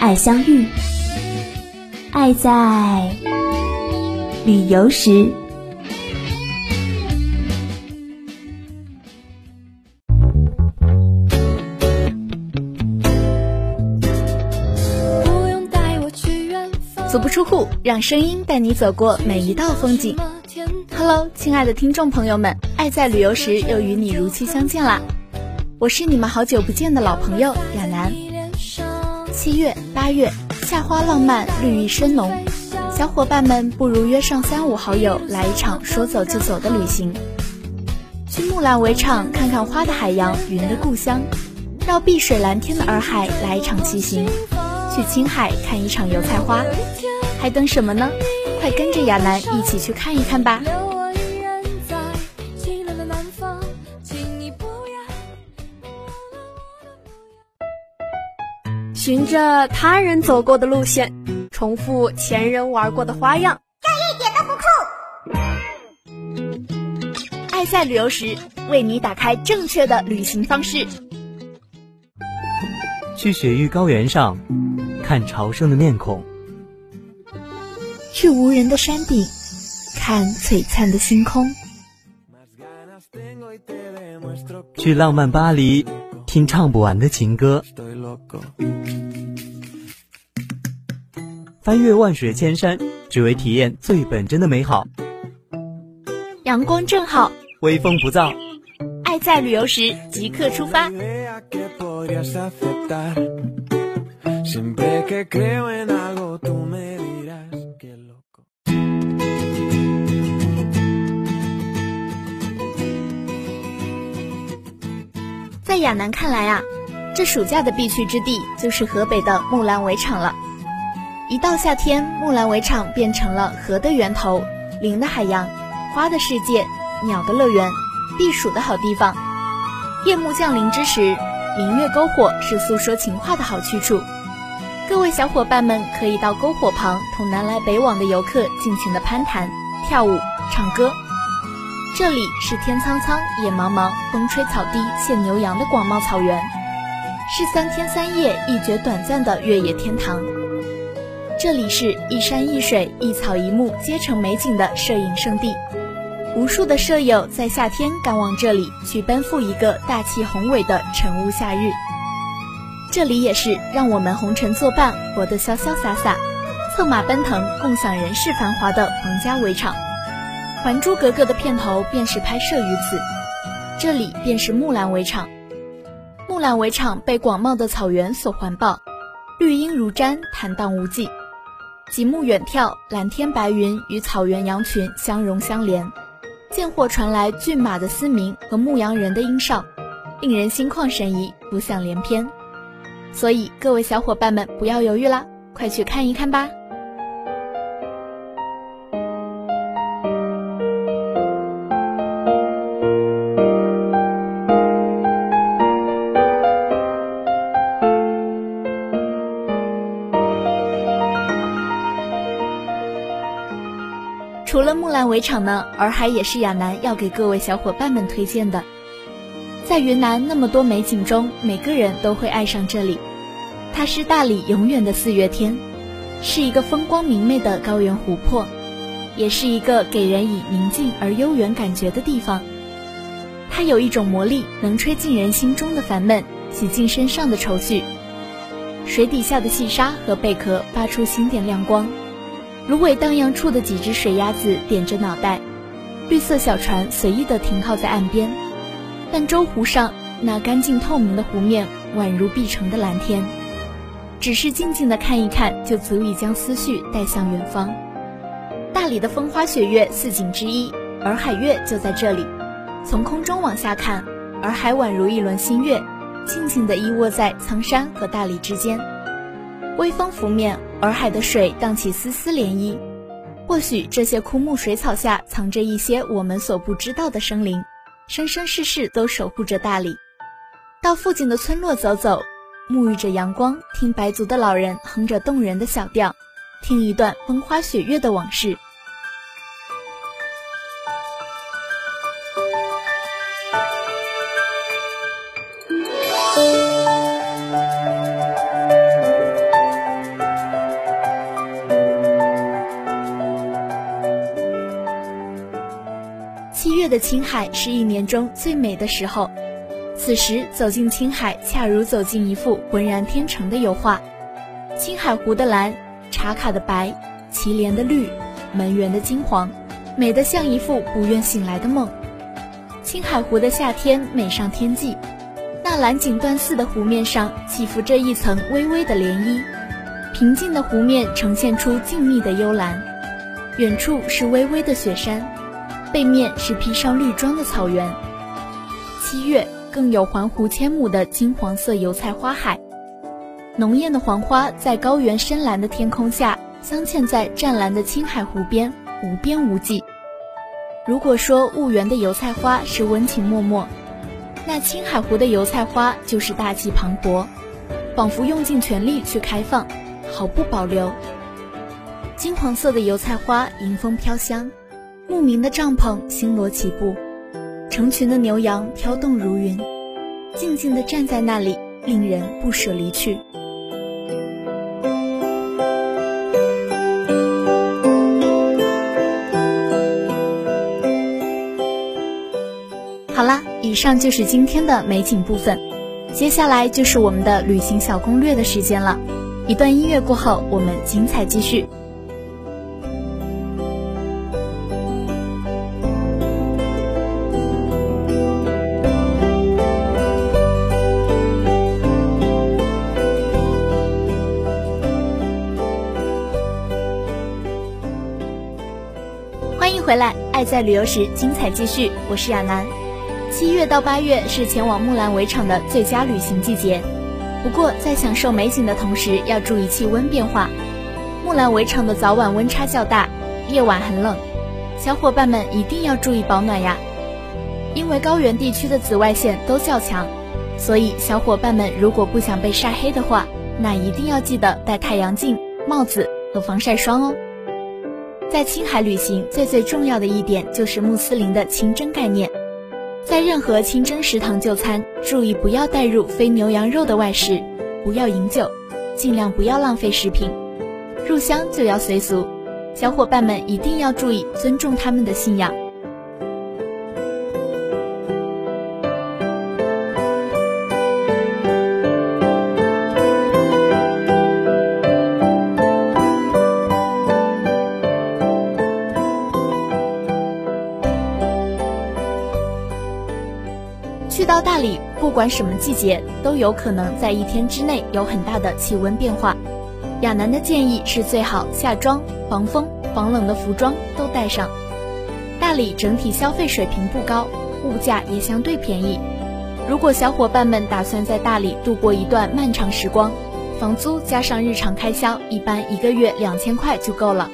爱相遇，爱在旅游时。足不出户，让声音带你走过每一道风景。Hello，亲爱的听众朋友们，爱在旅游时又与你如期相见啦！我是你们好久不见的老朋友亚楠。七月、八月，夏花浪漫，绿意深浓，小伙伴们不如约上三五好友来一场说走就走的旅行，去木兰围场看看花的海洋，云的故乡，绕碧水蓝天的洱海来一场骑行，去青海看一场油菜花，还等什么呢？快跟着亚楠一起去看一看吧！循着他人走过的路线，重复前人玩过的花样，这一点都不酷。爱在旅游时，为你打开正确的旅行方式。去雪域高原上看朝圣的面孔，去无人的山顶看璀璨的星空，去浪漫巴黎听唱不完的情歌。翻越万水千山，只为体验最本真的美好。阳光正好，微风不燥，爱在旅游时即刻出发。在亚楠看来啊。这暑假的必去之地就是河北的木兰围场了。一到夏天，木兰围场变成了河的源头、林的海洋、花的世界、鸟的乐园、避暑的好地方。夜幕降临之时，明月篝火是诉说情话的好去处。各位小伙伴们可以到篝火旁，同南来北往的游客尽情的攀谈、跳舞、唱歌。这里是天苍苍，野茫茫，风吹草低见牛羊的广袤草原。是三天三夜一觉短暂的越野天堂，这里是一山一水一草一木皆成美景的摄影圣地，无数的舍友在夏天赶往这里去奔赴一个大气宏伟的晨雾夏日。这里也是让我们红尘作伴，活得潇潇洒洒，策马奔腾，共享人世繁华的皇家围场。《还珠格格》的片头便是拍摄于此，这里便是木兰围场。木兰围场被广袤的草原所环抱，绿荫如毡，坦荡无际。极目远眺，蓝天白云与草原羊群相融相连，间或传来骏马的嘶鸣和牧羊人的音哨，令人心旷神怡，浮想联翩。所以，各位小伙伴们不要犹豫啦，快去看一看吧！木兰围场呢，洱海也是亚楠要给各位小伙伴们推荐的。在云南那么多美景中，每个人都会爱上这里。它是大理永远的四月天，是一个风光明媚的高原湖泊，也是一个给人以宁静而悠远感觉的地方。它有一种魔力，能吹进人心中的烦闷，洗净身上的愁绪。水底下的细沙和贝壳发出星点亮光。芦苇荡漾处的几只水鸭子点着脑袋，绿色小船随意地停靠在岸边。但舟湖上那干净透明的湖面宛如碧城的蓝天，只是静静地看一看就足以将思绪带向远方。大理的风花雪月四景之一，洱海月就在这里。从空中往下看，洱海宛如一轮新月，静静地依卧在苍山和大理之间。微风拂面，洱海的水荡起丝丝涟漪。或许这些枯木水草下藏着一些我们所不知道的生灵，生生世世都守护着大理。到附近的村落走走，沐浴着阳光，听白族的老人哼着动人的小调，听一段风花雪月的往事。的青海是一年中最美的时候，此时走进青海，恰如走进一幅浑然天成的油画。青海湖的蓝，茶卡的白，祁连的绿，门源的金黄，美得像一幅不愿醒来的梦。青海湖的夏天美上天际，那蓝锦缎似的湖面上起伏着一层微微的涟漪，平静的湖面呈现出静谧的幽蓝，远处是微微的雪山。背面是披上绿装的草原，七月更有环湖千亩的金黄色油菜花海，浓艳的黄花在高原深蓝的天空下镶嵌在湛蓝的青海湖边，无边无际。如果说婺源的油菜花是温情脉脉，那青海湖的油菜花就是大气磅礴，仿佛用尽全力去开放，毫不保留。金黄色的油菜花迎风飘香。牧民的帐篷星罗棋布，成群的牛羊飘动如云，静静地站在那里，令人不舍离去。好啦，以上就是今天的美景部分，接下来就是我们的旅行小攻略的时间了。一段音乐过后，我们精彩继续。回来，爱在旅游时，精彩继续。我是亚楠。七月到八月是前往木兰围场的最佳旅行季节，不过在享受美景的同时，要注意气温变化。木兰围场的早晚温差较大，夜晚很冷，小伙伴们一定要注意保暖呀。因为高原地区的紫外线都较强，所以小伙伴们如果不想被晒黑的话，那一定要记得戴太阳镜、帽子和防晒霜哦。在青海旅行最最重要的一点就是穆斯林的清真概念，在任何清真食堂就餐，注意不要带入非牛羊肉的外食，不要饮酒，尽量不要浪费食品，入乡就要随俗，小伙伴们一定要注意尊重他们的信仰。到大理，不管什么季节，都有可能在一天之内有很大的气温变化。亚楠的建议是最好夏装、防风、防冷的服装都带上。大理整体消费水平不高，物价也相对便宜。如果小伙伴们打算在大理度过一段漫长时光，房租加上日常开销，一般一个月两千块就够了。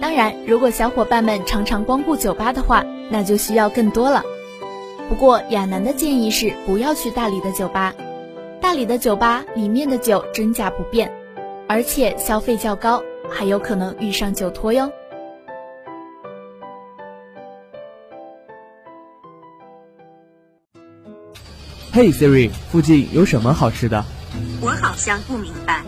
当然，如果小伙伴们常常光顾酒吧的话，那就需要更多了。不过亚楠的建议是不要去大理的酒吧，大理的酒吧里面的酒真假不变，而且消费较高，还有可能遇上酒托哟。嘿，Siri，附近有什么好吃的？我好像不明白。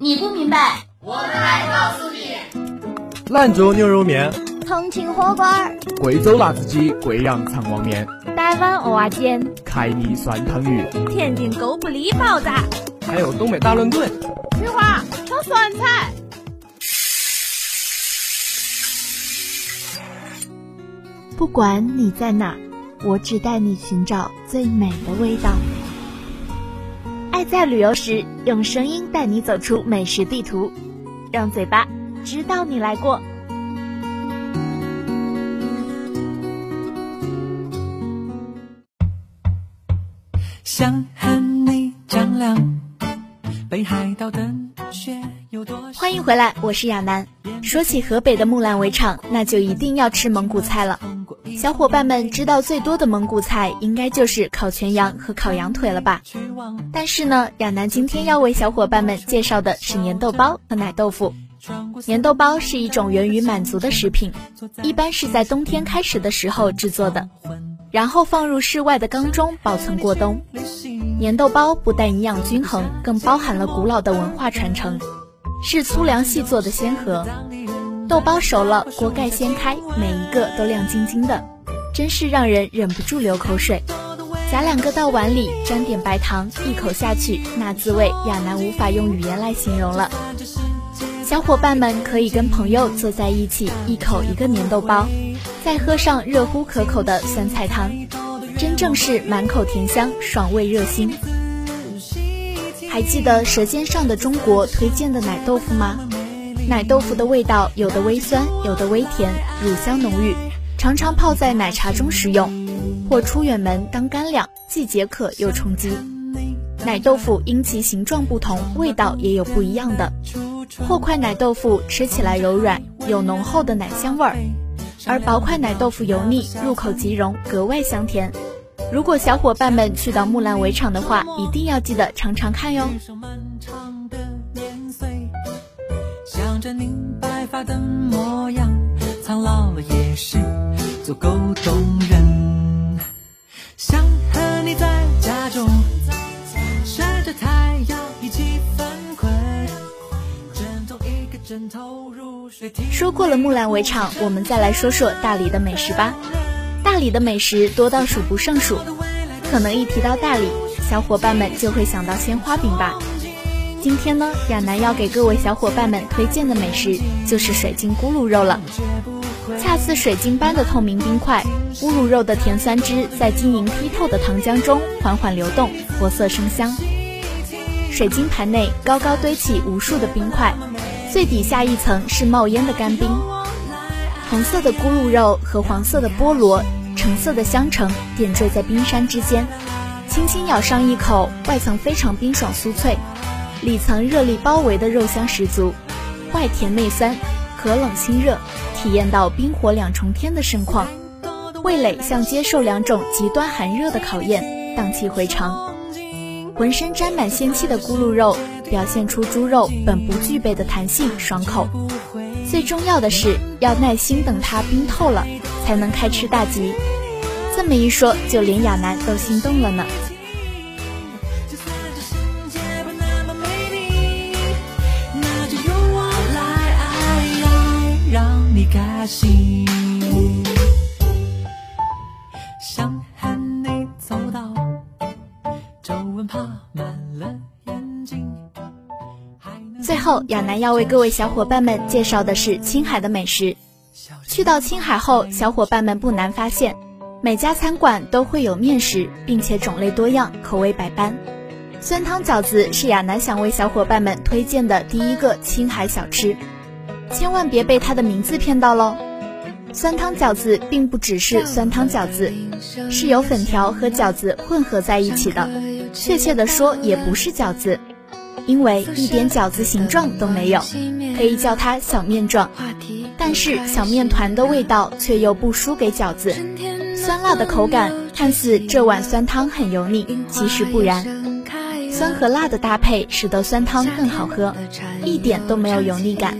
你不明白，我们来告诉你。兰州牛肉面。重庆火锅儿，贵州辣子鸡，贵阳肠旺面，台湾蚵仔煎，凯里酸汤鱼，天津狗不理包子，还有东北大乱炖。菊花炒酸菜。不管你在哪，我只带你寻找最美的味道。爱在旅游时，用声音带你走出美食地图，让嘴巴知道你来过。想和你丈量北海道的雪有多，欢迎回来，我是亚楠。说起河北的木兰围场，那就一定要吃蒙古菜了。小伙伴们知道最多的蒙古菜，应该就是烤全羊和烤羊腿了吧？但是呢，亚楠今天要为小伙伴们介绍的是粘豆包和奶豆腐。粘豆包是一种源于满族的食品，一般是在冬天开始的时候制作的，然后放入室外的缸中保存过冬。粘豆包不但营养均衡，更包含了古老的文化传承，是粗粮细做的先河。豆包熟了，锅盖掀开，每一个都亮晶晶的，真是让人忍不住流口水。夹两个到碗里，沾点白糖，一口下去，那滋味亚楠无法用语言来形容了。小伙伴们可以跟朋友坐在一起，一口一个粘豆包，再喝上热乎可口的酸菜汤，真正是满口甜香，爽胃热心。还记得《舌尖上的中国》推荐的奶豆腐吗？奶豆腐的味道有的微酸，有的微甜，乳香浓郁，常常泡在奶茶中食用，或出远门当干粮，既解渴又充饥。奶豆腐因其形状不同，味道也有不一样的。厚块奶豆腐吃起来柔软，有浓厚的奶香味儿；而薄块奶豆腐油腻，入口即溶，格外香甜。如果小伙伴们去到木兰围场的话，一定要记得尝尝看哟。想着您白发的模样，苍老了也是足够动人。说过了木兰围场，我们再来说说大理的美食吧。大理的美食多到数不胜数，可能一提到大理，小伙伴们就会想到鲜花饼吧。今天呢，亚楠要给各位小伙伴们推荐的美食就是水晶咕噜肉了。恰似水晶般的透明冰块，咕噜肉的甜酸汁在晶莹剔透的糖浆中缓缓流动，活色生香。水晶盘内高高堆起无数的冰块。最底下一层是冒烟的干冰，红色的咕噜肉和黄色的菠萝、橙色的香橙点缀在冰山之间，轻轻咬上一口，外层非常冰爽酥脆，里层热力包围的肉香十足，外甜内酸，可冷清热，体验到冰火两重天的盛况，味蕾像接受两种极端寒热的考验，荡气回肠，浑身沾满仙气的咕噜肉。表现出猪肉本不具备的弹性、爽口。最重要的是要耐心等它冰透了，才能开吃大吉。这么一说，就连亚楠都心动了呢。最后，亚楠要为各位小伙伴们介绍的是青海的美食。去到青海后，小伙伴们不难发现，每家餐馆都会有面食，并且种类多样，口味百般。酸汤饺子是亚楠想为小伙伴们推荐的第一个青海小吃，千万别被它的名字骗到喽！酸汤饺子并不只是酸汤饺子，是由粉条和饺子混合在一起的，确切的说，也不是饺子。因为一点饺子形状都没有，可以叫它小面状。但是小面团的味道却又不输给饺子，酸辣的口感看似这碗酸汤很油腻，其实不然。酸和辣的搭配使得酸汤更好喝，一点都没有油腻感。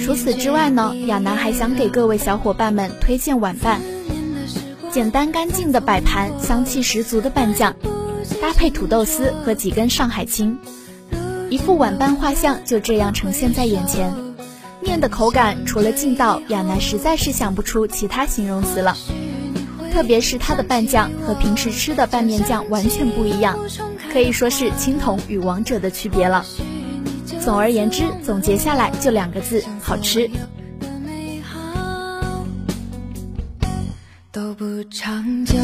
除此之外呢，亚楠还想给各位小伙伴们推荐晚饭，简单干净的摆盘，香气十足的拌酱。搭配土豆丝和几根上海青，一幅晚班画像就这样呈现在眼前。面的口感除了劲道，亚楠实在是想不出其他形容词了。特别是它的拌酱和平时吃的拌面酱完全不一样，可以说是青铜与王者的区别了。总而言之，总结下来就两个字：好吃。都不长久。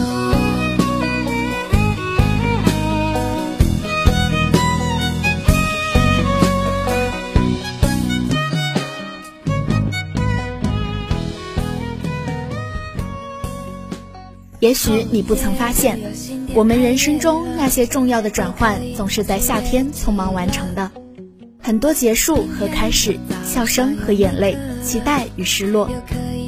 也许你不曾发现，我们人生中那些重要的转换，总是在夏天匆忙完成的。很多结束和开始，笑声和眼泪，期待与失落，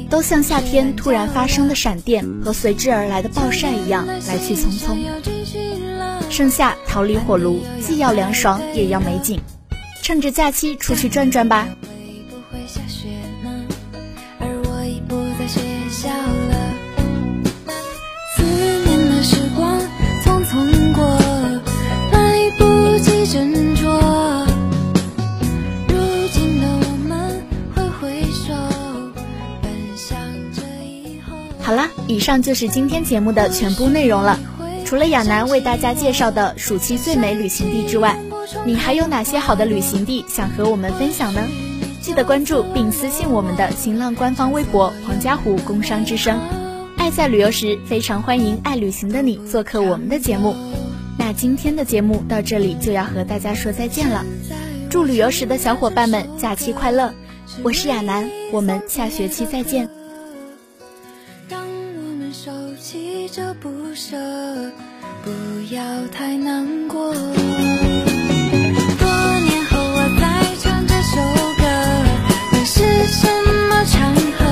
都像夏天突然发生的闪电和随之而来的暴晒一样来去匆匆。盛夏逃离火炉，既要凉爽也要美景，趁着假期出去转转吧。以上就是今天节目的全部内容了。除了亚楠为大家介绍的暑期最美旅行地之外，你还有哪些好的旅行地想和我们分享呢？记得关注并私信我们的新浪官方微博“黄家湖工商之声”。爱在旅游时，非常欢迎爱旅行的你做客我们的节目。那今天的节目到这里就要和大家说再见了。祝旅游时的小伙伴们假期快乐！我是亚楠，我们下学期再见。舍，不要太难过。多年后我再唱这首歌，会是什么场合？